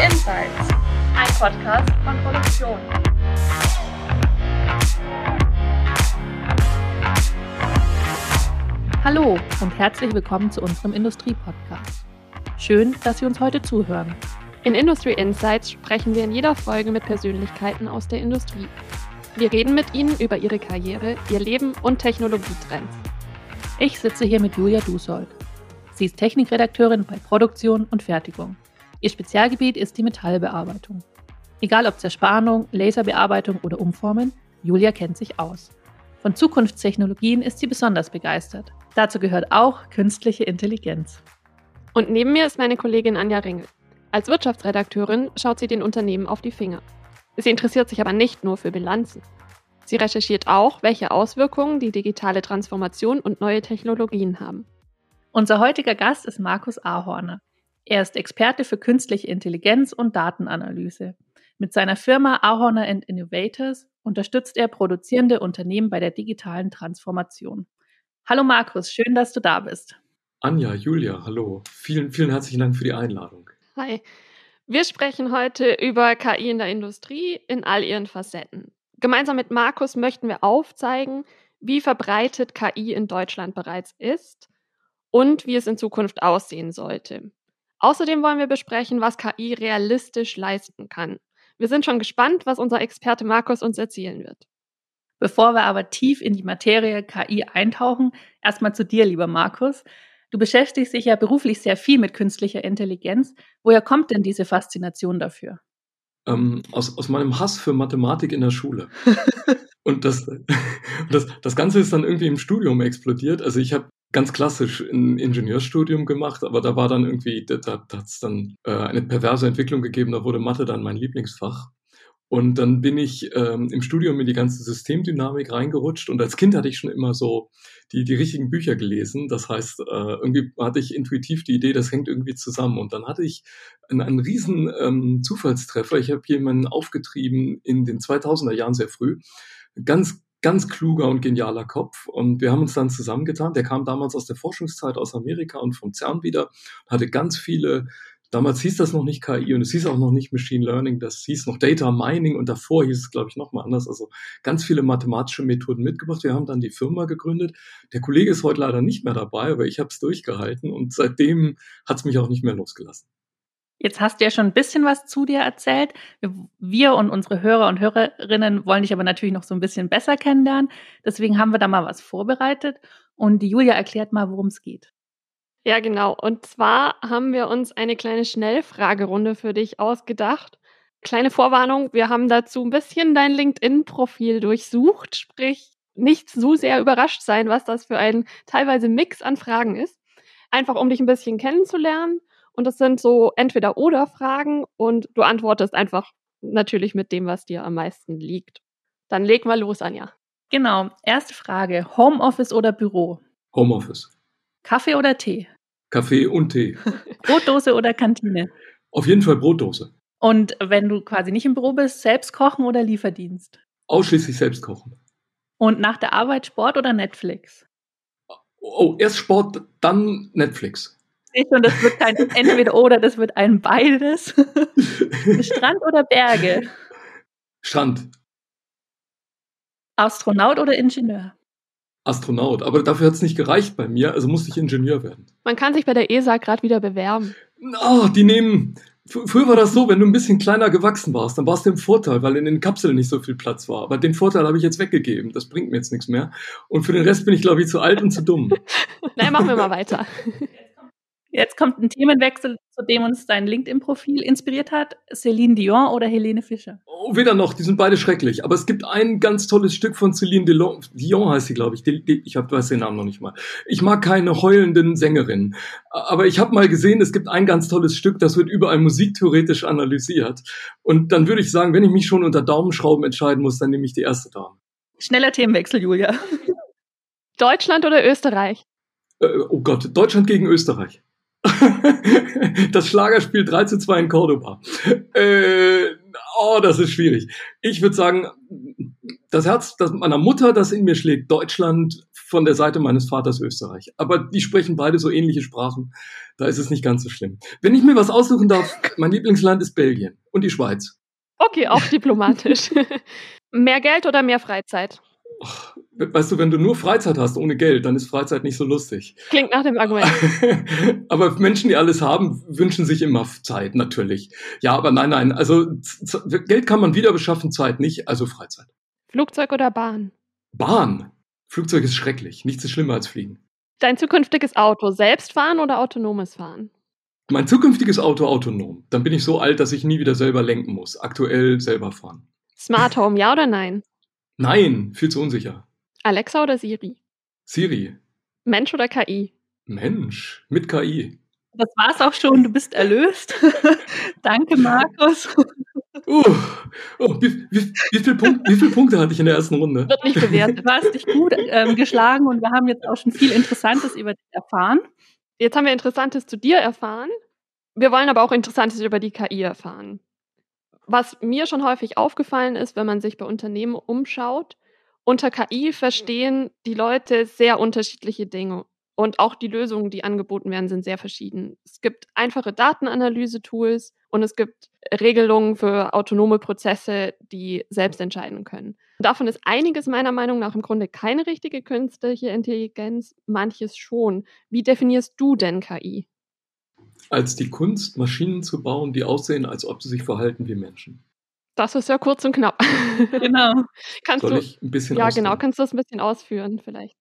Insights, ein Podcast von Produktion. Hallo und herzlich willkommen zu unserem Industrie-Podcast. Schön, dass Sie uns heute zuhören. In Industry Insights sprechen wir in jeder Folge mit Persönlichkeiten aus der Industrie. Wir reden mit ihnen über ihre Karriere, ihr Leben und Technologietrends. Ich sitze hier mit Julia Dusold. Sie ist Technikredakteurin bei Produktion und Fertigung. Ihr Spezialgebiet ist die Metallbearbeitung. Egal ob Zerspannung, Laserbearbeitung oder Umformen, Julia kennt sich aus. Von Zukunftstechnologien ist sie besonders begeistert. Dazu gehört auch künstliche Intelligenz. Und neben mir ist meine Kollegin Anja Ringel. Als Wirtschaftsredakteurin schaut sie den Unternehmen auf die Finger. Sie interessiert sich aber nicht nur für Bilanzen. Sie recherchiert auch, welche Auswirkungen die digitale Transformation und neue Technologien haben. Unser heutiger Gast ist Markus Ahorner. Er ist Experte für künstliche Intelligenz und Datenanalyse. Mit seiner Firma Ahorner and Innovators unterstützt er produzierende Unternehmen bei der digitalen Transformation. Hallo Markus, schön, dass du da bist. Anja, Julia, hallo. Vielen, vielen herzlichen Dank für die Einladung. Hi. Wir sprechen heute über KI in der Industrie in all ihren Facetten. Gemeinsam mit Markus möchten wir aufzeigen, wie verbreitet KI in Deutschland bereits ist und wie es in Zukunft aussehen sollte. Außerdem wollen wir besprechen, was KI realistisch leisten kann. Wir sind schon gespannt, was unser Experte Markus uns erzählen wird. Bevor wir aber tief in die Materie KI eintauchen, erstmal zu dir, lieber Markus. Du beschäftigst dich ja beruflich sehr viel mit künstlicher Intelligenz. Woher kommt denn diese Faszination dafür? Ähm, aus, aus meinem Hass für Mathematik in der Schule. Und das, das, das Ganze ist dann irgendwie im Studium explodiert. Also ich habe ganz klassisch ein Ingenieurstudium gemacht, aber da war dann irgendwie, da, da hat es dann äh, eine perverse Entwicklung gegeben, da wurde Mathe dann mein Lieblingsfach. Und dann bin ich ähm, im Studium in die ganze Systemdynamik reingerutscht und als Kind hatte ich schon immer so die, die richtigen Bücher gelesen. Das heißt, äh, irgendwie hatte ich intuitiv die Idee, das hängt irgendwie zusammen. Und dann hatte ich einen, einen riesen ähm, Zufallstreffer. Ich habe jemanden aufgetrieben in den 2000er Jahren sehr früh. Ganz ganz kluger und genialer Kopf. Und wir haben uns dann zusammengetan. Der kam damals aus der Forschungszeit aus Amerika und vom CERN wieder, hatte ganz viele Damals hieß das noch nicht KI und es hieß auch noch nicht Machine Learning, das hieß noch Data Mining und davor hieß es, glaube ich, nochmal anders. Also ganz viele mathematische Methoden mitgebracht. Wir haben dann die Firma gegründet. Der Kollege ist heute leider nicht mehr dabei, aber ich habe es durchgehalten und seitdem hat es mich auch nicht mehr losgelassen. Jetzt hast du ja schon ein bisschen was zu dir erzählt. Wir und unsere Hörer und Hörerinnen wollen dich aber natürlich noch so ein bisschen besser kennenlernen. Deswegen haben wir da mal was vorbereitet und die Julia erklärt mal, worum es geht. Ja, genau. Und zwar haben wir uns eine kleine Schnellfragerunde für dich ausgedacht. Kleine Vorwarnung, wir haben dazu ein bisschen dein LinkedIn-Profil durchsucht, sprich nicht so sehr überrascht sein, was das für ein teilweise Mix an Fragen ist. Einfach um dich ein bisschen kennenzulernen und das sind so entweder oder Fragen und du antwortest einfach natürlich mit dem, was dir am meisten liegt. Dann leg mal los, Anja. Genau. Erste Frage. Homeoffice oder Büro? Homeoffice. Kaffee oder Tee? Kaffee und Tee. Brotdose oder Kantine? Auf jeden Fall Brotdose. Und wenn du quasi nicht im Büro bist, selbst kochen oder Lieferdienst? Ausschließlich selbst kochen. Und nach der Arbeit Sport oder Netflix? Oh, erst Sport, dann Netflix sehe schon, das wird kein entweder oder, das wird ein beides. Strand oder Berge? Strand. Astronaut oder Ingenieur? Astronaut, aber dafür hat es nicht gereicht bei mir, also musste ich Ingenieur werden. Man kann sich bei der ESA gerade wieder bewerben. Oh, die nehmen. Früher war das so, wenn du ein bisschen kleiner gewachsen warst, dann warst du im Vorteil, weil in den Kapseln nicht so viel Platz war. Aber den Vorteil habe ich jetzt weggegeben. Das bringt mir jetzt nichts mehr. Und für den Rest bin ich, glaube ich, zu alt und zu dumm. Nein, machen wir mal weiter. Jetzt kommt ein Themenwechsel, zu dem uns dein LinkedIn-Profil inspiriert hat. Celine Dion oder Helene Fischer? Oh, weder noch, die sind beide schrecklich. Aber es gibt ein ganz tolles Stück von Celine Dion, Dion heißt sie, glaube ich. ich hab, weiß den Namen noch nicht mal. Ich mag keine heulenden Sängerinnen. Aber ich habe mal gesehen, es gibt ein ganz tolles Stück, das wird überall musiktheoretisch analysiert. Und dann würde ich sagen, wenn ich mich schon unter Daumenschrauben entscheiden muss, dann nehme ich die erste Dame. Schneller Themenwechsel, Julia. Deutschland oder Österreich? Äh, oh Gott, Deutschland gegen Österreich. das Schlagerspiel 3 zu 2 in Cordoba. Äh, oh, das ist schwierig. Ich würde sagen, das Herz das meiner Mutter, das in mir schlägt, Deutschland von der Seite meines Vaters Österreich. Aber die sprechen beide so ähnliche Sprachen. Da ist es nicht ganz so schlimm. Wenn ich mir was aussuchen darf, mein Lieblingsland ist Belgien und die Schweiz. Okay, auch diplomatisch. mehr Geld oder mehr Freizeit? Weißt du, wenn du nur Freizeit hast ohne Geld, dann ist Freizeit nicht so lustig. Klingt nach dem Argument. aber Menschen, die alles haben, wünschen sich immer Zeit, natürlich. Ja, aber nein, nein. Also Geld kann man wieder beschaffen, Zeit nicht, also Freizeit. Flugzeug oder Bahn? Bahn. Flugzeug ist schrecklich. Nichts ist schlimmer als Fliegen. Dein zukünftiges Auto, selbst fahren oder autonomes Fahren? Mein zukünftiges Auto autonom. Dann bin ich so alt, dass ich nie wieder selber lenken muss. Aktuell selber fahren. Smart Home, ja oder nein? Nein, viel zu unsicher. Alexa oder Siri? Siri. Mensch oder KI? Mensch, mit KI. Das war's auch schon, du bist erlöst. Danke, Markus. Uh, oh, wie, wie, wie, viel Punkt, wie viele Punkte hatte ich in der ersten Runde? Wird nicht bewertet. Du hast dich gut ähm, geschlagen und wir haben jetzt auch schon viel Interessantes über dich erfahren. Jetzt haben wir Interessantes zu dir erfahren. Wir wollen aber auch Interessantes über die KI erfahren. Was mir schon häufig aufgefallen ist, wenn man sich bei Unternehmen umschaut, unter KI verstehen die Leute sehr unterschiedliche Dinge. Und auch die Lösungen, die angeboten werden, sind sehr verschieden. Es gibt einfache Datenanalyse-Tools und es gibt Regelungen für autonome Prozesse, die selbst entscheiden können. Davon ist einiges meiner Meinung nach im Grunde keine richtige künstliche Intelligenz, manches schon. Wie definierst du denn KI? Als die Kunst, Maschinen zu bauen, die aussehen, als ob sie sich verhalten wie Menschen. Das ist ja kurz und knapp. Genau. kannst Soll du, ich ein bisschen ja, ausführen? genau. Kannst du das ein bisschen ausführen vielleicht?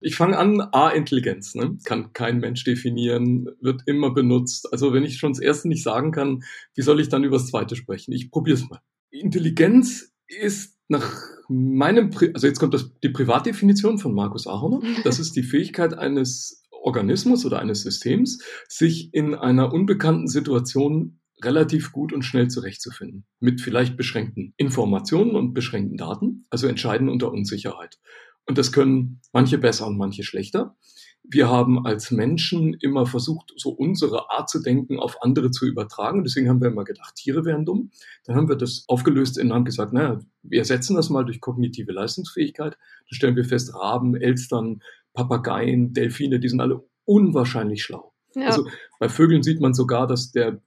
Ich fange an, A, Intelligenz, ne? kann kein Mensch definieren, wird immer benutzt. Also wenn ich schon das erste nicht sagen kann, wie soll ich dann über das zweite sprechen? Ich probiere es mal. Intelligenz ist nach meinem, Pri also jetzt kommt das, die Privatdefinition von Markus Ahorner. Das ist die Fähigkeit eines Organismus oder eines Systems, sich in einer unbekannten Situation relativ gut und schnell zurechtzufinden. Mit vielleicht beschränkten Informationen und beschränkten Daten, also entscheiden unter Unsicherheit. Und das können manche besser und manche schlechter. Wir haben als Menschen immer versucht, so unsere Art zu denken auf andere zu übertragen. Deswegen haben wir immer gedacht, Tiere wären dumm. Dann haben wir das aufgelöst und haben gesagt, naja, wir ersetzen das mal durch kognitive Leistungsfähigkeit. Dann stellen wir fest, Raben, Elstern, Papageien, Delfine, die sind alle unwahrscheinlich schlau. Ja. Also bei Vögeln sieht man sogar, dass der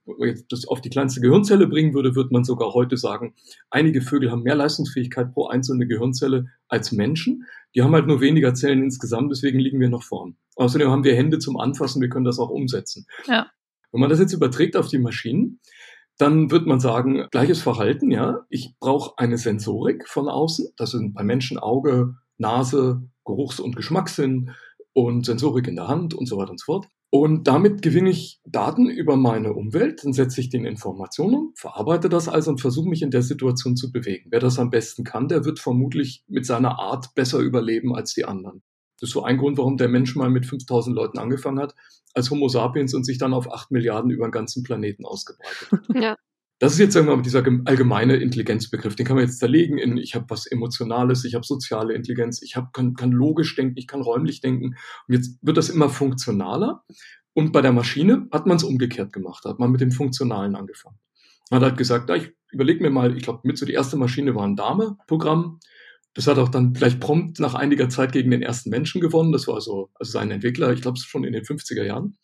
das auf die kleinste Gehirnzelle bringen würde, wird man sogar heute sagen, einige Vögel haben mehr Leistungsfähigkeit pro einzelne Gehirnzelle als Menschen. Die haben halt nur weniger Zellen insgesamt, deswegen liegen wir noch vorn. Außerdem haben wir Hände zum Anfassen, wir können das auch umsetzen. Ja. Wenn man das jetzt überträgt auf die Maschinen, dann wird man sagen, gleiches Verhalten, ja. Ich brauche eine Sensorik von außen. Das sind bei Menschen Auge, Nase, Geruchs- und Geschmackssinn und Sensorik in der Hand und so weiter und so fort. Und damit gewinne ich Daten über meine Umwelt, dann setze ich den Informationen, verarbeite das also und versuche mich in der Situation zu bewegen. Wer das am besten kann, der wird vermutlich mit seiner Art besser überleben als die anderen. Das ist so ein Grund, warum der Mensch mal mit 5000 Leuten angefangen hat, als Homo sapiens und sich dann auf 8 Milliarden über den ganzen Planeten ausgebreitet hat. Ja. Das ist jetzt irgendwann mal dieser gem- allgemeine Intelligenzbegriff. Den kann man jetzt zerlegen in, ich habe was Emotionales, ich habe soziale Intelligenz, ich hab, kann, kann logisch denken, ich kann räumlich denken. Und jetzt wird das immer funktionaler. Und bei der Maschine hat man es umgekehrt gemacht, hat man mit dem Funktionalen angefangen. Man hat halt gesagt, na, ich überlege mir mal, ich glaube, mit so die erste Maschine war ein Dame-Programm. Das hat auch dann gleich prompt nach einiger Zeit gegen den ersten Menschen gewonnen. Das war so, also sein Entwickler, ich glaube, schon in den 50er Jahren.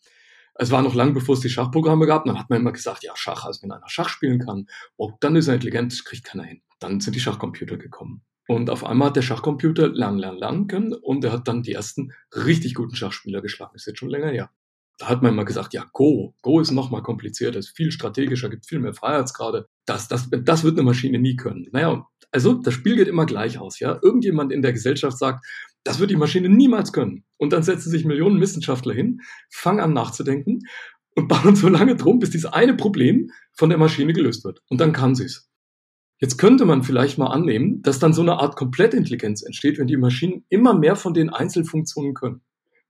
Es war noch lang, bevor es die Schachprogramme gab. Dann hat man immer gesagt, ja, Schach, also wenn einer Schach spielen kann, oh, dann ist er intelligent, das kriegt keiner hin. Dann sind die Schachcomputer gekommen. Und auf einmal hat der Schachcomputer lernen, lernen, lernen können und er hat dann die ersten richtig guten Schachspieler geschlagen. Ist jetzt schon länger her. Da hat man immer gesagt, ja, Go, Go ist noch mal komplizierter, ist viel strategischer, gibt viel mehr Freiheitsgrade. Das, das, das wird eine Maschine nie können. Naja, also das Spiel geht immer gleich aus, ja. Irgendjemand in der Gesellschaft sagt, das wird die Maschine niemals können. Und dann setzen sich Millionen Wissenschaftler hin, fangen an nachzudenken und bauen so lange drum, bis dieses eine Problem von der Maschine gelöst wird. Und dann kann sie es. Jetzt könnte man vielleicht mal annehmen, dass dann so eine Art Komplettintelligenz entsteht, wenn die Maschinen immer mehr von den Einzelfunktionen können.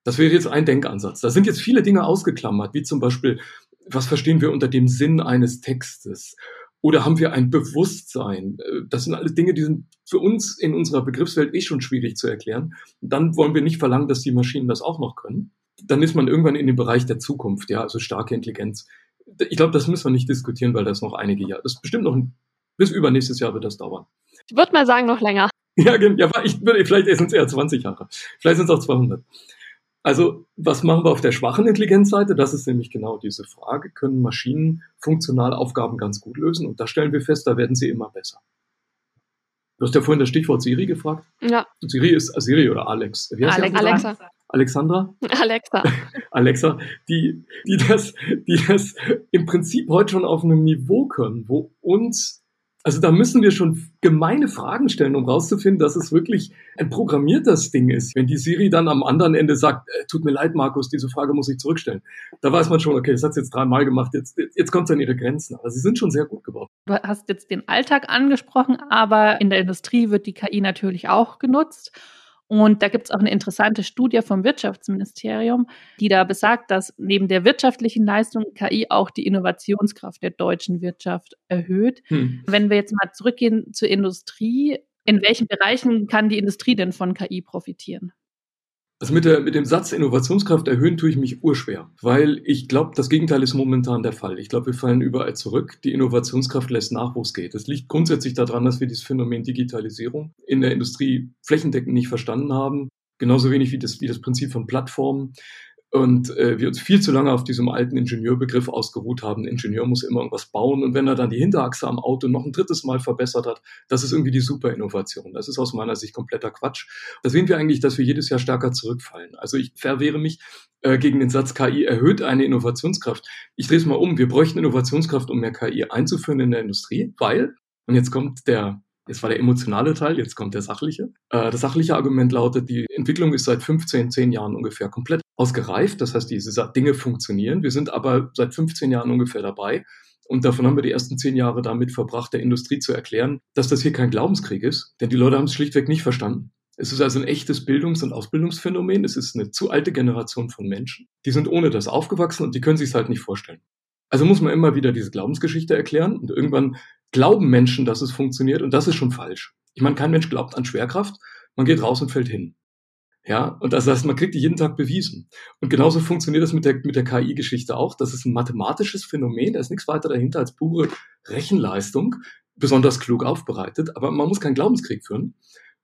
Das wäre jetzt ein Denkansatz. Da sind jetzt viele Dinge ausgeklammert, wie zum Beispiel, was verstehen wir unter dem Sinn eines Textes? Oder haben wir ein Bewusstsein? Das sind alles Dinge, die sind für uns in unserer Begriffswelt eh schon schwierig zu erklären. Dann wollen wir nicht verlangen, dass die Maschinen das auch noch können. Dann ist man irgendwann in dem Bereich der Zukunft, ja, also starke Intelligenz. Ich glaube, das müssen wir nicht diskutieren, weil das noch einige Jahre, das ist bestimmt noch ein, bis übernächstes Jahr wird das dauern. Ich würde mal sagen, noch länger. Ja, ja ich, vielleicht sind es eher 20 Jahre. Vielleicht sind es auch 200. Also, was machen wir auf der schwachen Intelligenzseite? Das ist nämlich genau diese Frage. Können Maschinen funktional Aufgaben ganz gut lösen? Und da stellen wir fest, da werden sie immer besser. Du hast ja vorhin das Stichwort Siri gefragt. Ja. Siri ist Siri oder Alex. Wie heißt Alex, Alexa. Alexandra? Alexa. Alexa, die, die das, die das im Prinzip heute schon auf einem Niveau können, wo uns also da müssen wir schon gemeine Fragen stellen, um rauszufinden, dass es wirklich ein programmiertes Ding ist. Wenn die Siri dann am anderen Ende sagt, äh, tut mir leid, Markus, diese Frage muss ich zurückstellen. Da weiß man schon, okay, das hat sie jetzt dreimal gemacht, jetzt, jetzt kommt es an ihre Grenzen. Aber sie sind schon sehr gut geworden. Du hast jetzt den Alltag angesprochen, aber in der Industrie wird die KI natürlich auch genutzt. Und da gibt es auch eine interessante Studie vom Wirtschaftsministerium, die da besagt, dass neben der wirtschaftlichen Leistung KI auch die Innovationskraft der deutschen Wirtschaft erhöht. Hm. Wenn wir jetzt mal zurückgehen zur Industrie, in welchen Bereichen kann die Industrie denn von KI profitieren? Also mit, der, mit dem Satz Innovationskraft erhöhen tue ich mich urschwer, weil ich glaube, das Gegenteil ist momentan der Fall. Ich glaube, wir fallen überall zurück. Die Innovationskraft lässt nach, wo es geht. Das liegt grundsätzlich daran, dass wir dieses Phänomen Digitalisierung in der Industrie flächendeckend nicht verstanden haben. Genauso wenig wie das, wie das Prinzip von Plattformen und äh, wir uns viel zu lange auf diesem alten Ingenieurbegriff ausgeruht haben. Ein Ingenieur muss immer irgendwas bauen und wenn er dann die Hinterachse am Auto noch ein drittes Mal verbessert hat, das ist irgendwie die Superinnovation. Das ist aus meiner Sicht kompletter Quatsch. Da sehen wir eigentlich, dass wir jedes Jahr stärker zurückfallen. Also ich verwehre mich äh, gegen den Satz, KI erhöht eine Innovationskraft. Ich drehe es mal um. Wir bräuchten Innovationskraft, um mehr KI einzuführen in der Industrie, weil, und jetzt kommt der Jetzt war der emotionale Teil, jetzt kommt der sachliche. Äh, das sachliche Argument lautet, die Entwicklung ist seit 15, 10 Jahren ungefähr komplett ausgereift. Das heißt, diese Dinge funktionieren. Wir sind aber seit 15 Jahren ungefähr dabei. Und davon haben wir die ersten zehn Jahre damit verbracht, der Industrie zu erklären, dass das hier kein Glaubenskrieg ist. Denn die Leute haben es schlichtweg nicht verstanden. Es ist also ein echtes Bildungs- und Ausbildungsphänomen. Es ist eine zu alte Generation von Menschen. Die sind ohne das aufgewachsen und die können sich es halt nicht vorstellen. Also muss man immer wieder diese Glaubensgeschichte erklären und irgendwann glauben Menschen, dass es funktioniert und das ist schon falsch. Ich meine, kein Mensch glaubt an Schwerkraft. Man geht raus und fällt hin. Ja, und das heißt, man kriegt die jeden Tag bewiesen. Und genauso funktioniert das mit der, mit der KI-Geschichte auch. Das ist ein mathematisches Phänomen, da ist nichts weiter dahinter als pure Rechenleistung, besonders klug aufbereitet. Aber man muss keinen Glaubenskrieg führen,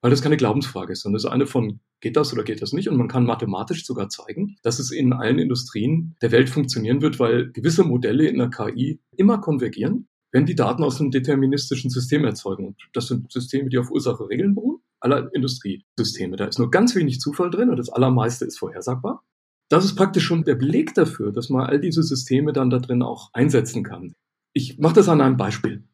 weil das keine Glaubensfrage ist, sondern es ist eine von, geht das oder geht das nicht? Und man kann mathematisch sogar zeigen, dass es in allen Industrien der Welt funktionieren wird, weil gewisse Modelle in der KI immer konvergieren, wenn die Daten aus einem deterministischen System erzeugen. Und das sind Systeme, die auf Ursache-Regeln beruhen aller Industriesysteme. Da ist nur ganz wenig Zufall drin und das allermeiste ist vorhersagbar. Das ist praktisch schon der Beleg dafür, dass man all diese Systeme dann da drin auch einsetzen kann. Ich mache das an einem Beispiel.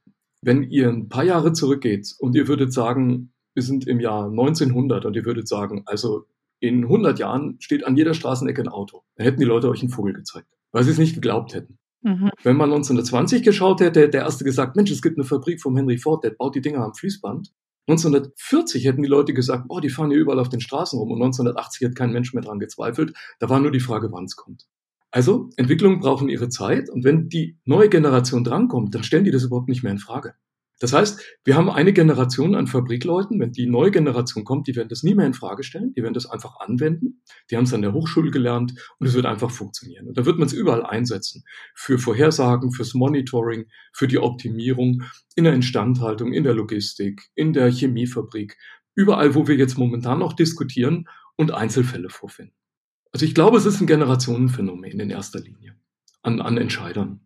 Wenn ihr ein paar Jahre zurückgeht und ihr würdet sagen, wir sind im Jahr 1900 und ihr würdet sagen, also in 100 Jahren steht an jeder Straßenecke ein Auto, dann hätten die Leute euch einen Vogel gezeigt, weil sie es nicht geglaubt hätten. Mhm. Wenn man 1920 geschaut hätte, hätte der erste gesagt, Mensch, es gibt eine Fabrik vom Henry Ford, der baut die Dinger am Fließband. 1940 hätten die Leute gesagt, oh, die fahren hier überall auf den Straßen rum. Und 1980 hat kein Mensch mehr dran gezweifelt. Da war nur die Frage, wann es kommt. Also, Entwicklungen brauchen ihre Zeit. Und wenn die neue Generation drankommt, dann stellen die das überhaupt nicht mehr in Frage. Das heißt, wir haben eine Generation an Fabrikleuten, wenn die neue Generation kommt, die werden das nie mehr in Frage stellen, die werden das einfach anwenden, die haben es an der Hochschule gelernt und es wird einfach funktionieren. Und da wird man es überall einsetzen. Für Vorhersagen, fürs Monitoring, für die Optimierung, in der Instandhaltung, in der Logistik, in der Chemiefabrik, überall, wo wir jetzt momentan noch diskutieren und Einzelfälle vorfinden. Also ich glaube, es ist ein Generationenphänomen in erster Linie an, an Entscheidern.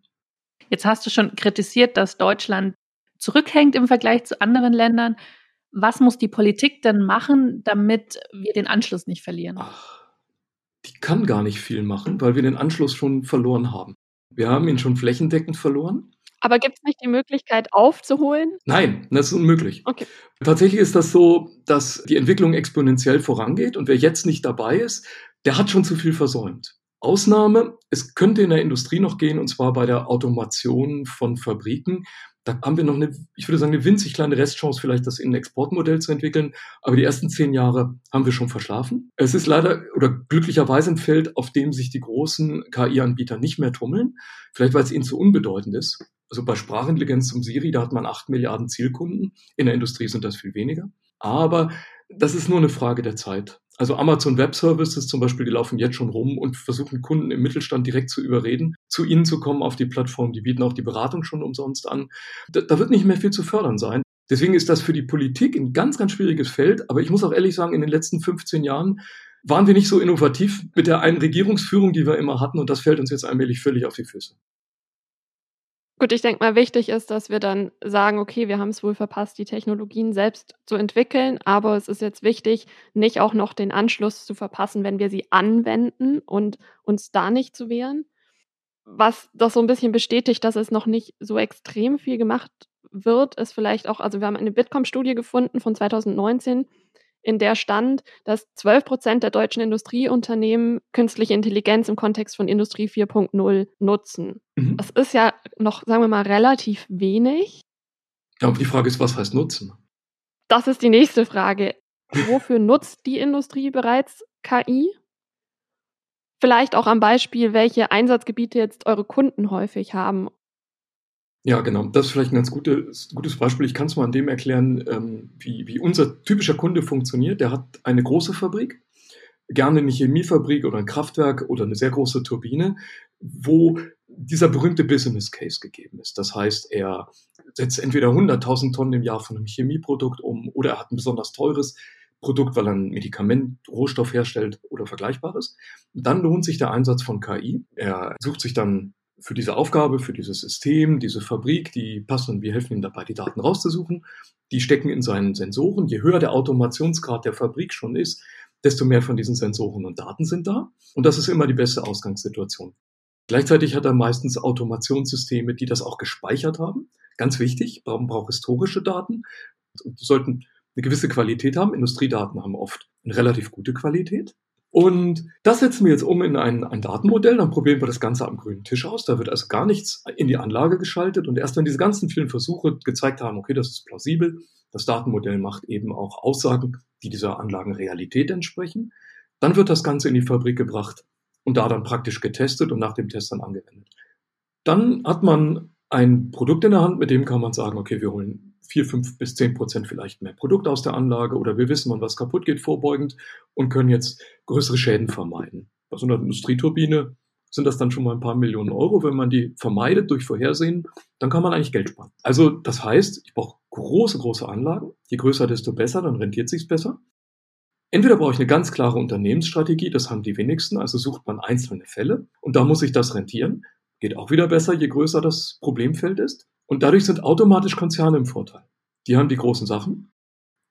Jetzt hast du schon kritisiert, dass Deutschland zurückhängt im Vergleich zu anderen Ländern. Was muss die Politik denn machen, damit wir den Anschluss nicht verlieren? Ach, die kann gar nicht viel machen, weil wir den Anschluss schon verloren haben. Wir haben ihn schon flächendeckend verloren. Aber gibt es nicht die Möglichkeit aufzuholen? Nein, das ist unmöglich. Okay. Tatsächlich ist das so, dass die Entwicklung exponentiell vorangeht und wer jetzt nicht dabei ist, der hat schon zu viel versäumt. Ausnahme, es könnte in der Industrie noch gehen, und zwar bei der Automation von Fabriken da haben wir noch eine, ich würde sagen, eine winzig kleine Restchance, vielleicht das in ein Exportmodell zu entwickeln. Aber die ersten zehn Jahre haben wir schon verschlafen. Es ist leider oder glücklicherweise ein Feld, auf dem sich die großen KI-Anbieter nicht mehr tummeln. Vielleicht, weil es ihnen zu unbedeutend ist. Also bei Sprachintelligenz zum Siri, da hat man acht Milliarden Zielkunden. In der Industrie sind das viel weniger. Aber das ist nur eine Frage der Zeit. Also Amazon Web Services zum Beispiel, die laufen jetzt schon rum und versuchen Kunden im Mittelstand direkt zu überreden, zu ihnen zu kommen auf die Plattform. Die bieten auch die Beratung schon umsonst an. Da, da wird nicht mehr viel zu fördern sein. Deswegen ist das für die Politik ein ganz, ganz schwieriges Feld. Aber ich muss auch ehrlich sagen, in den letzten 15 Jahren waren wir nicht so innovativ mit der einen Regierungsführung, die wir immer hatten. Und das fällt uns jetzt allmählich völlig auf die Füße. Gut, ich denke mal, wichtig ist, dass wir dann sagen, okay, wir haben es wohl verpasst, die Technologien selbst zu entwickeln, aber es ist jetzt wichtig, nicht auch noch den Anschluss zu verpassen, wenn wir sie anwenden und uns da nicht zu wehren. Was das so ein bisschen bestätigt, dass es noch nicht so extrem viel gemacht wird, ist vielleicht auch, also wir haben eine Bitkom-Studie gefunden von 2019, in der stand, dass 12 Prozent der deutschen Industrieunternehmen künstliche Intelligenz im Kontext von Industrie 4.0 nutzen. Mhm. Das ist ja noch, sagen wir mal, relativ wenig. Ja, aber die Frage ist, was heißt nutzen? Das ist die nächste Frage. Wofür nutzt die Industrie bereits KI? Vielleicht auch am Beispiel, welche Einsatzgebiete jetzt eure Kunden häufig haben. Ja, genau. Das ist vielleicht ein ganz gutes, gutes Beispiel. Ich kann es mal an dem erklären, ähm, wie, wie unser typischer Kunde funktioniert. Der hat eine große Fabrik, gerne eine Chemiefabrik oder ein Kraftwerk oder eine sehr große Turbine, wo dieser berühmte Business Case gegeben ist. Das heißt, er setzt entweder 100.000 Tonnen im Jahr von einem Chemieprodukt um oder er hat ein besonders teures Produkt, weil er ein Medikament, Rohstoff herstellt oder Vergleichbares. Dann lohnt sich der Einsatz von KI. Er sucht sich dann für diese Aufgabe, für dieses System, diese Fabrik, die passen, wir helfen ihm dabei, die Daten rauszusuchen. Die stecken in seinen Sensoren. Je höher der Automationsgrad der Fabrik schon ist, desto mehr von diesen Sensoren und Daten sind da. Und das ist immer die beste Ausgangssituation. Gleichzeitig hat er meistens Automationssysteme, die das auch gespeichert haben. Ganz wichtig, man braucht historische Daten. Die sollten eine gewisse Qualität haben. Industriedaten haben oft eine relativ gute Qualität. Und das setzen wir jetzt um in ein, ein, Datenmodell, dann probieren wir das Ganze am grünen Tisch aus. Da wird also gar nichts in die Anlage geschaltet. Und erst wenn diese ganzen vielen Versuche gezeigt haben, okay, das ist plausibel, das Datenmodell macht eben auch Aussagen, die dieser Anlagenrealität entsprechen, dann wird das Ganze in die Fabrik gebracht und da dann praktisch getestet und nach dem Test dann angewendet. Dann hat man ein Produkt in der Hand, mit dem kann man sagen, okay, wir holen 4, 5 bis 10 Prozent vielleicht mehr Produkt aus der Anlage oder wir wissen, wann was kaputt geht, vorbeugend und können jetzt größere Schäden vermeiden. Bei so einer Industrieturbine sind das dann schon mal ein paar Millionen Euro. Wenn man die vermeidet durch Vorhersehen, dann kann man eigentlich Geld sparen. Also das heißt, ich brauche große, große Anlagen. Je größer, desto besser, dann rentiert sich's besser. Entweder brauche ich eine ganz klare Unternehmensstrategie, das haben die wenigsten, also sucht man einzelne Fälle und da muss sich das rentieren. Geht auch wieder besser, je größer das Problemfeld ist. Und dadurch sind automatisch Konzerne im Vorteil. Die haben die großen Sachen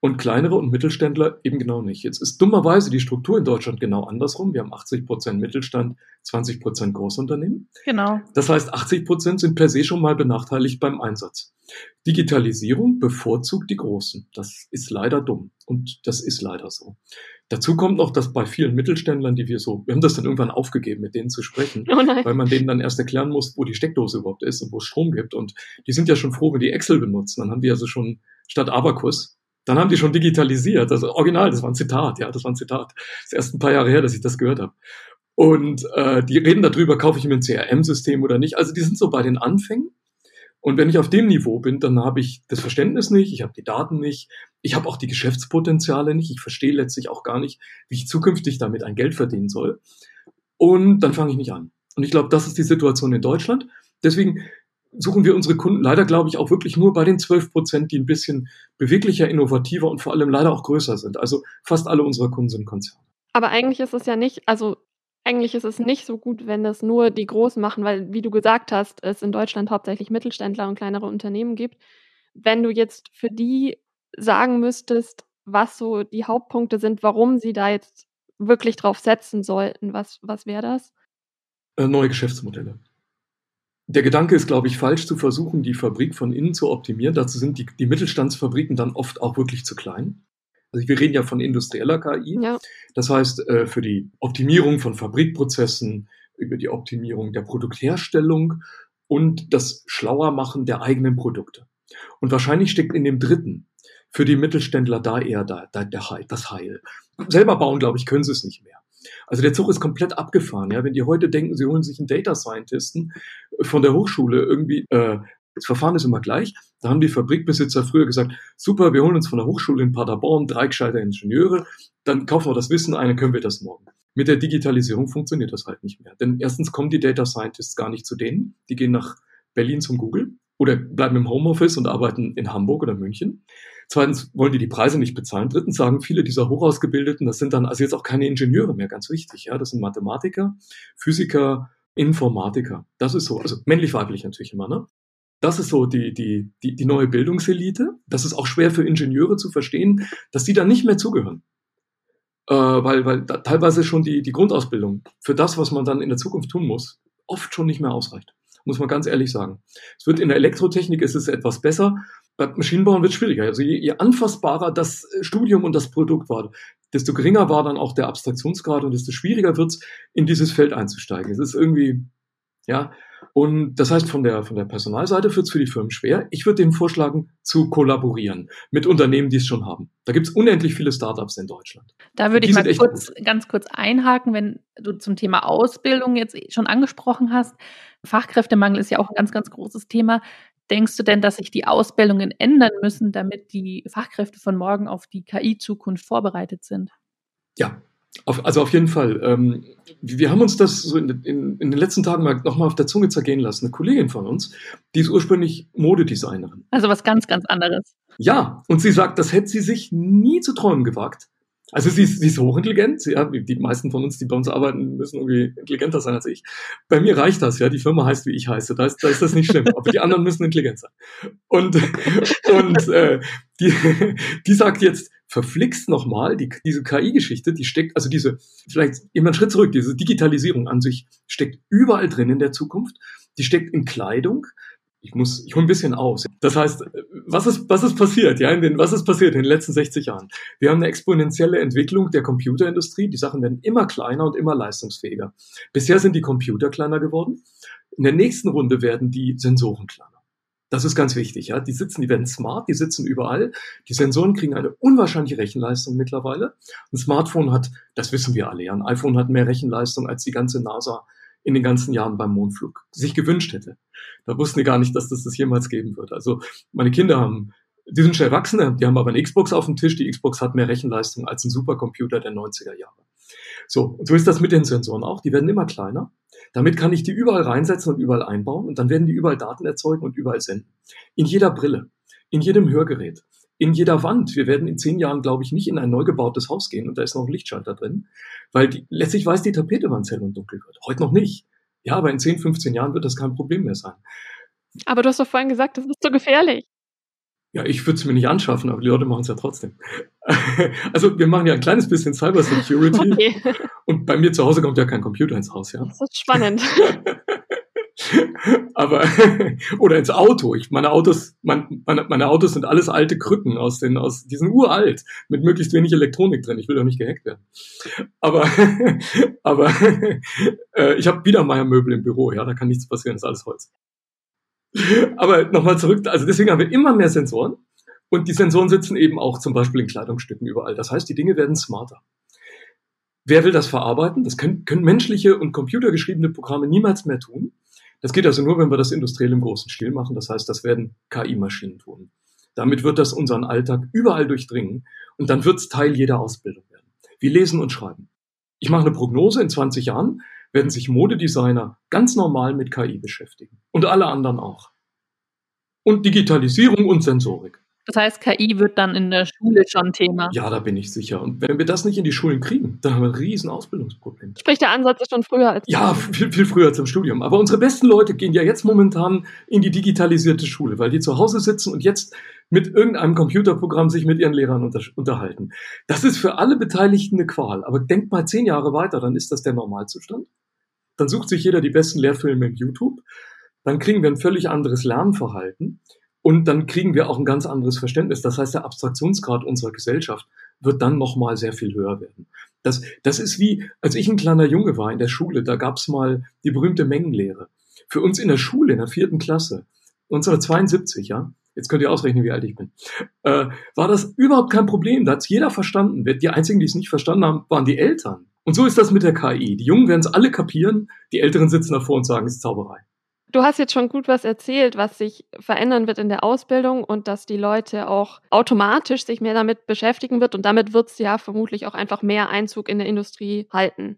und kleinere und Mittelständler eben genau nicht. Jetzt ist dummerweise die Struktur in Deutschland genau andersrum. Wir haben 80 Prozent Mittelstand, 20 Prozent Großunternehmen. Genau. Das heißt, 80 Prozent sind per se schon mal benachteiligt beim Einsatz. Digitalisierung bevorzugt die Großen. Das ist leider dumm. Und das ist leider so. Dazu kommt noch, dass bei vielen Mittelständlern, die wir so, wir haben das dann irgendwann aufgegeben, mit denen zu sprechen, oh weil man denen dann erst erklären muss, wo die Steckdose überhaupt ist und wo es Strom gibt. Und die sind ja schon froh, wenn die Excel benutzen. Dann haben die also schon statt Abacus, dann haben die schon digitalisiert. Also original, das war ein Zitat, ja, das war ein Zitat. Das ist erst ein paar Jahre her, dass ich das gehört habe. Und äh, die reden darüber, kaufe ich mir ein CRM-System oder nicht. Also die sind so bei den Anfängen. Und wenn ich auf dem Niveau bin, dann habe ich das Verständnis nicht, ich habe die Daten nicht, ich habe auch die Geschäftspotenziale nicht, ich verstehe letztlich auch gar nicht, wie ich zukünftig damit ein Geld verdienen soll. Und dann fange ich nicht an. Und ich glaube, das ist die Situation in Deutschland. Deswegen suchen wir unsere Kunden leider, glaube ich, auch wirklich nur bei den 12 Prozent, die ein bisschen beweglicher, innovativer und vor allem leider auch größer sind. Also fast alle unserer Kunden sind Konzerne. Aber eigentlich ist es ja nicht, also eigentlich ist es nicht so gut, wenn das nur die Großen machen, weil, wie du gesagt hast, es in Deutschland hauptsächlich Mittelständler und kleinere Unternehmen gibt. Wenn du jetzt für die sagen müsstest, was so die Hauptpunkte sind, warum sie da jetzt wirklich drauf setzen sollten, was, was wäre das? Äh, neue Geschäftsmodelle. Der Gedanke ist, glaube ich, falsch zu versuchen, die Fabrik von innen zu optimieren. Dazu sind die, die Mittelstandsfabriken dann oft auch wirklich zu klein. Also wir reden ja von industrieller KI. Ja. Das heißt, äh, für die Optimierung von Fabrikprozessen, über die Optimierung der Produktherstellung und das Schlauermachen der eigenen Produkte. Und wahrscheinlich steckt in dem dritten für die Mittelständler da eher da, da, der Heil, das Heil. Selber bauen, glaube ich, können sie es nicht mehr. Also der Zug ist komplett abgefahren. Ja, wenn die heute denken, sie holen sich einen Data Scientisten von der Hochschule irgendwie äh, das Verfahren ist immer gleich. Da haben die Fabrikbesitzer früher gesagt, super, wir holen uns von der Hochschule in Paderborn drei gescheite Ingenieure, dann kaufen wir das Wissen ein, dann können wir das morgen. Mit der Digitalisierung funktioniert das halt nicht mehr. Denn erstens kommen die Data Scientists gar nicht zu denen, die gehen nach Berlin zum Google oder bleiben im Homeoffice und arbeiten in Hamburg oder München. Zweitens wollen die die Preise nicht bezahlen. Drittens sagen viele dieser Hochausgebildeten, das sind dann also jetzt auch keine Ingenieure mehr, ganz wichtig. Ja, das sind Mathematiker, Physiker, Informatiker. Das ist so, also männlich-weiblich natürlich immer, ne? Das ist so die, die, die, die neue Bildungselite. Das ist auch schwer für Ingenieure zu verstehen, dass die da nicht mehr zugehören. Äh, weil weil teilweise schon die, die Grundausbildung für das, was man dann in der Zukunft tun muss, oft schon nicht mehr ausreicht. Muss man ganz ehrlich sagen. Es wird in der Elektrotechnik ist es etwas besser. Bei Maschinenbauen wird es schwieriger. Also je, je anfassbarer das Studium und das Produkt war, desto geringer war dann auch der Abstraktionsgrad und desto schwieriger wird es, in dieses Feld einzusteigen. Es ist irgendwie, ja, und das heißt, von der, von der Personalseite wird es für die Firmen schwer. Ich würde denen vorschlagen, zu kollaborieren mit Unternehmen, die es schon haben. Da gibt es unendlich viele Startups in Deutschland. Da würde ich mal kurz, ganz kurz einhaken, wenn du zum Thema Ausbildung jetzt schon angesprochen hast. Fachkräftemangel ist ja auch ein ganz, ganz großes Thema. Denkst du denn, dass sich die Ausbildungen ändern müssen, damit die Fachkräfte von morgen auf die KI-Zukunft vorbereitet sind? Ja, auf, also auf jeden Fall. Ähm, wir haben uns das so in, in, in den letzten Tagen mal nochmal auf der Zunge zergehen lassen. Eine Kollegin von uns, die ist ursprünglich Modedesignerin. Also was ganz, ganz anderes. Ja, und sie sagt, das hätte sie sich nie zu träumen gewagt. Also sie ist, sie ist hochintelligent. Ja, die meisten von uns, die bei uns arbeiten, müssen irgendwie intelligenter sein als ich. Bei mir reicht das, ja. Die Firma heißt, wie ich heiße. Da ist, da ist das nicht schlimm. Aber die anderen müssen intelligent sein. Und, und äh, die, die sagt jetzt, verflixt nochmal, die, diese KI-Geschichte, die steckt, also diese, vielleicht immer einen Schritt zurück, diese Digitalisierung an sich steckt überall drin in der Zukunft. Die steckt in Kleidung, ich muss, ich hole ein bisschen aus. Das heißt, was ist, was ist passiert? Ja, in den, was ist passiert in den letzten 60 Jahren? Wir haben eine exponentielle Entwicklung der Computerindustrie. Die Sachen werden immer kleiner und immer leistungsfähiger. Bisher sind die Computer kleiner geworden. In der nächsten Runde werden die Sensoren kleiner. Das ist ganz wichtig. Ja, die sitzen, die werden smart, die sitzen überall. Die Sensoren kriegen eine unwahrscheinliche Rechenleistung mittlerweile. Ein Smartphone hat, das wissen wir alle, ja, ein iPhone hat mehr Rechenleistung als die ganze NASA in den ganzen Jahren beim Mondflug sich gewünscht hätte. Da wussten die gar nicht, dass das das jemals geben wird. Also meine Kinder haben, die sind schon Erwachsene, die haben aber eine Xbox auf dem Tisch. Die Xbox hat mehr Rechenleistung als ein Supercomputer der 90er Jahre. So, und so ist das mit den Sensoren auch. Die werden immer kleiner. Damit kann ich die überall reinsetzen und überall einbauen und dann werden die überall Daten erzeugen und überall senden. In jeder Brille, in jedem Hörgerät, in jeder Wand. Wir werden in zehn Jahren, glaube ich, nicht in ein neu gebautes Haus gehen und da ist noch ein Lichtschalter drin, weil die, letztlich weiß die Tapete, wann hell und dunkel wird. Heute noch nicht. Ja, aber in 10, 15 Jahren wird das kein Problem mehr sein. Aber du hast doch vorhin gesagt, das ist so gefährlich. Ja, ich würde es mir nicht anschaffen, aber die Leute machen es ja trotzdem. Also wir machen ja ein kleines bisschen Cyber Security. Okay. Und bei mir zu Hause kommt ja kein Computer ins Haus, ja. Das ist spannend. aber oder ins Auto. Ich, meine Autos, mein, meine, meine Autos sind alles alte Krücken aus den, aus, die sind uralt mit möglichst wenig Elektronik drin. Ich will doch nicht gehackt werden. Aber, aber äh, ich habe Biedermeier Möbel im Büro. Ja, da kann nichts passieren. Das ist alles Holz. Aber nochmal zurück. Also deswegen haben wir immer mehr Sensoren. Und die Sensoren sitzen eben auch zum Beispiel in Kleidungsstücken überall. Das heißt, die Dinge werden smarter. Wer will das verarbeiten? Das können, können menschliche und computergeschriebene Programme niemals mehr tun. Das geht also nur, wenn wir das industriell im großen Stil machen. Das heißt, das werden KI-Maschinen tun. Damit wird das unseren Alltag überall durchdringen und dann wird es Teil jeder Ausbildung werden. Wir lesen und schreiben. Ich mache eine Prognose, in 20 Jahren werden sich Modedesigner ganz normal mit KI beschäftigen. Und alle anderen auch. Und Digitalisierung und Sensorik. Das heißt, KI wird dann in der Schule schon Thema. Ja, da bin ich sicher. Und wenn wir das nicht in die Schulen kriegen, dann haben wir ein riesen Ausbildungsproblem. Sprich, der Ansatz ist schon früher als. Ja, viel, viel früher zum Studium. Aber unsere besten Leute gehen ja jetzt momentan in die digitalisierte Schule, weil die zu Hause sitzen und jetzt mit irgendeinem Computerprogramm sich mit ihren Lehrern unter, unterhalten. Das ist für alle Beteiligten eine Qual. Aber denkt mal zehn Jahre weiter, dann ist das der Normalzustand. Dann sucht sich jeder die besten Lehrfilme im YouTube. Dann kriegen wir ein völlig anderes Lernverhalten. Und dann kriegen wir auch ein ganz anderes Verständnis. Das heißt, der Abstraktionsgrad unserer Gesellschaft wird dann nochmal sehr viel höher werden. Das, das ist wie, als ich ein kleiner Junge war in der Schule, da gab's mal die berühmte Mengenlehre. Für uns in der Schule, in der vierten Klasse, 1972, ja, jetzt könnt ihr ausrechnen, wie alt ich bin, äh, war das überhaupt kein Problem. Da hat's jeder verstanden. Die einzigen, die es nicht verstanden haben, waren die Eltern. Und so ist das mit der KI. Die Jungen werden es alle kapieren, die Älteren sitzen davor und sagen, es ist Zauberei. Du hast jetzt schon gut was erzählt, was sich verändern wird in der Ausbildung und dass die Leute auch automatisch sich mehr damit beschäftigen wird und damit wird es ja vermutlich auch einfach mehr Einzug in der Industrie halten.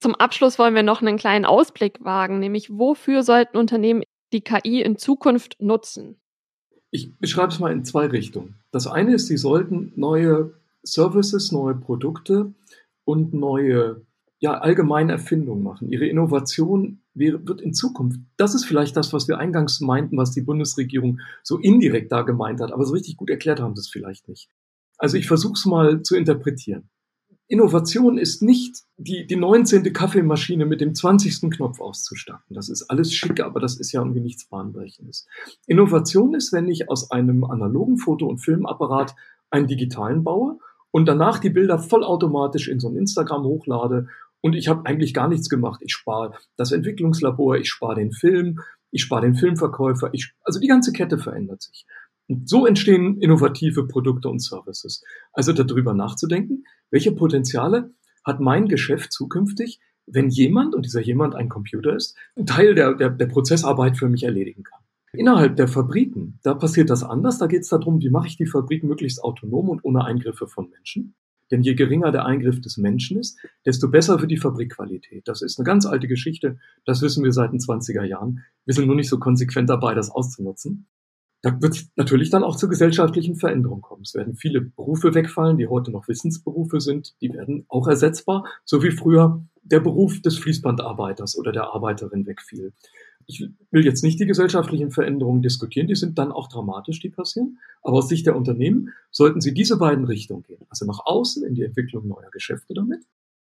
Zum Abschluss wollen wir noch einen kleinen Ausblick wagen, nämlich wofür sollten Unternehmen die KI in Zukunft nutzen? Ich beschreibe es mal in zwei Richtungen. Das eine ist, sie sollten neue Services, neue Produkte und neue ja, allgemeine Erfindungen machen. Ihre Innovation wird in Zukunft, das ist vielleicht das, was wir eingangs meinten, was die Bundesregierung so indirekt da gemeint hat, aber so richtig gut erklärt haben sie es vielleicht nicht. Also ich versuche es mal zu interpretieren. Innovation ist nicht die, die 19. Kaffeemaschine mit dem 20. Knopf auszustatten. Das ist alles schick, aber das ist ja irgendwie nichts Bahnbrechendes. Innovation ist, wenn ich aus einem analogen Foto- und Filmapparat einen digitalen baue und danach die Bilder vollautomatisch in so ein Instagram hochlade und ich habe eigentlich gar nichts gemacht. Ich spare das Entwicklungslabor, ich spare den Film, ich spare den Filmverkäufer, ich, also die ganze Kette verändert sich. Und so entstehen innovative Produkte und Services. Also darüber nachzudenken, welche Potenziale hat mein Geschäft zukünftig, wenn jemand, und dieser jemand ein Computer ist, einen Teil der, der, der Prozessarbeit für mich erledigen kann. Innerhalb der Fabriken, da passiert das anders. Da geht es darum, wie mache ich die Fabrik möglichst autonom und ohne Eingriffe von Menschen. Denn je geringer der Eingriff des Menschen ist, desto besser für die Fabrikqualität. Das ist eine ganz alte Geschichte. Das wissen wir seit den 20er Jahren. Wir sind nur nicht so konsequent dabei, das auszunutzen. Da wird natürlich dann auch zu gesellschaftlichen Veränderungen kommen. Es werden viele Berufe wegfallen, die heute noch Wissensberufe sind. Die werden auch ersetzbar, so wie früher der Beruf des Fließbandarbeiters oder der Arbeiterin wegfiel ich will jetzt nicht die gesellschaftlichen Veränderungen diskutieren, die sind dann auch dramatisch, die passieren. Aber aus Sicht der Unternehmen sollten sie diese beiden Richtungen gehen. Also nach außen in die Entwicklung neuer Geschäfte damit,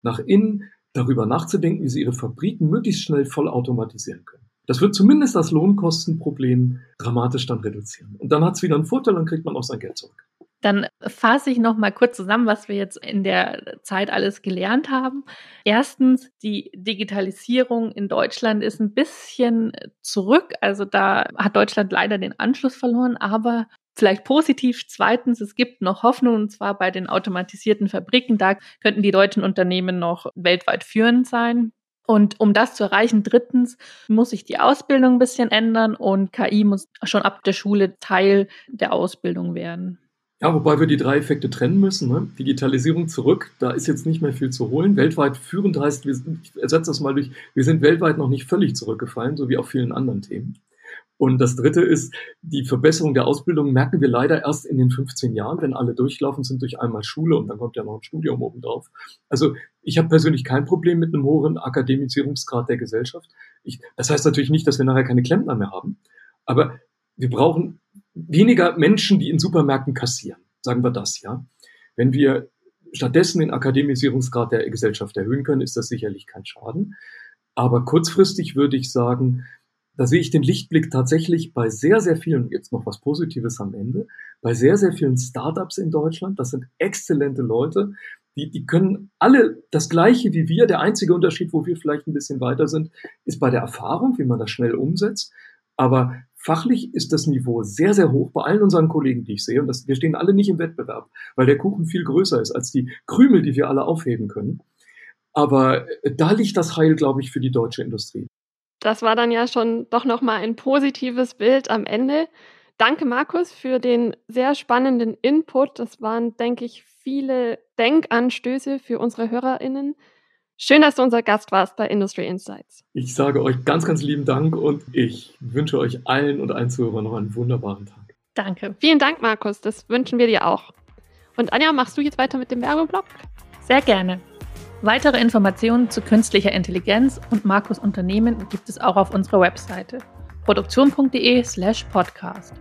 nach innen darüber nachzudenken, wie sie ihre Fabriken möglichst schnell vollautomatisieren können. Das wird zumindest das Lohnkostenproblem dramatisch dann reduzieren. Und dann hat es wieder einen Vorteil, dann kriegt man auch sein Geld zurück. Dann fasse ich noch mal kurz zusammen, was wir jetzt in der Zeit alles gelernt haben. Erstens, die Digitalisierung in Deutschland ist ein bisschen zurück. Also da hat Deutschland leider den Anschluss verloren, aber vielleicht positiv. Zweitens, es gibt noch Hoffnung, und zwar bei den automatisierten Fabriken. Da könnten die deutschen Unternehmen noch weltweit führend sein. Und um das zu erreichen, drittens muss sich die Ausbildung ein bisschen ändern und KI muss schon ab der Schule Teil der Ausbildung werden. Ja, wobei wir die drei Effekte trennen müssen. Ne? Digitalisierung zurück, da ist jetzt nicht mehr viel zu holen. Weltweit führend heißt, wir, ich ersetze das mal durch, wir sind weltweit noch nicht völlig zurückgefallen, so wie auf vielen anderen Themen. Und das dritte ist, die Verbesserung der Ausbildung merken wir leider erst in den 15 Jahren, wenn alle durchlaufen sind durch einmal Schule und dann kommt ja noch ein Studium obendrauf. Also ich habe persönlich kein Problem mit einem hohen Akademisierungsgrad der Gesellschaft. Ich, das heißt natürlich nicht, dass wir nachher keine Klempner mehr haben. Aber wir brauchen weniger Menschen, die in Supermärkten kassieren. Sagen wir das, ja. Wenn wir stattdessen den Akademisierungsgrad der Gesellschaft erhöhen können, ist das sicherlich kein Schaden. Aber kurzfristig würde ich sagen, da sehe ich den Lichtblick tatsächlich bei sehr, sehr vielen, jetzt noch was Positives am Ende, bei sehr, sehr vielen Startups in Deutschland. Das sind exzellente Leute. Die, die können alle das Gleiche wie wir. Der einzige Unterschied, wo wir vielleicht ein bisschen weiter sind, ist bei der Erfahrung, wie man das schnell umsetzt. Aber Fachlich ist das Niveau sehr, sehr hoch bei allen unseren Kollegen, die ich sehe. Und das, wir stehen alle nicht im Wettbewerb, weil der Kuchen viel größer ist als die Krümel, die wir alle aufheben können. Aber äh, da liegt das Heil, glaube ich, für die deutsche Industrie. Das war dann ja schon doch nochmal ein positives Bild am Ende. Danke, Markus, für den sehr spannenden Input. Das waren, denke ich, viele Denkanstöße für unsere HörerInnen. Schön, dass du unser Gast warst bei Industry Insights. Ich sage euch ganz, ganz lieben Dank und ich wünsche euch allen und allen Zuhörern noch einen wunderbaren Tag. Danke. Vielen Dank, Markus. Das wünschen wir dir auch. Und Anja, machst du jetzt weiter mit dem Werbeblock? Sehr gerne. Weitere Informationen zu künstlicher Intelligenz und Markus Unternehmen gibt es auch auf unserer Webseite produktion.de/slash podcast.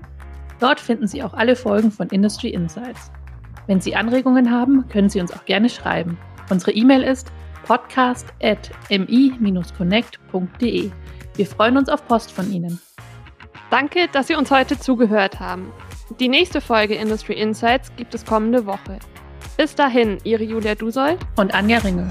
Dort finden Sie auch alle Folgen von Industry Insights. Wenn Sie Anregungen haben, können Sie uns auch gerne schreiben. Unsere E-Mail ist podcast.mi-connect.de. Wir freuen uns auf Post von Ihnen. Danke, dass Sie uns heute zugehört haben. Die nächste Folge Industry Insights gibt es kommende Woche. Bis dahin, Ihre Julia Dusold und Anja Ringel.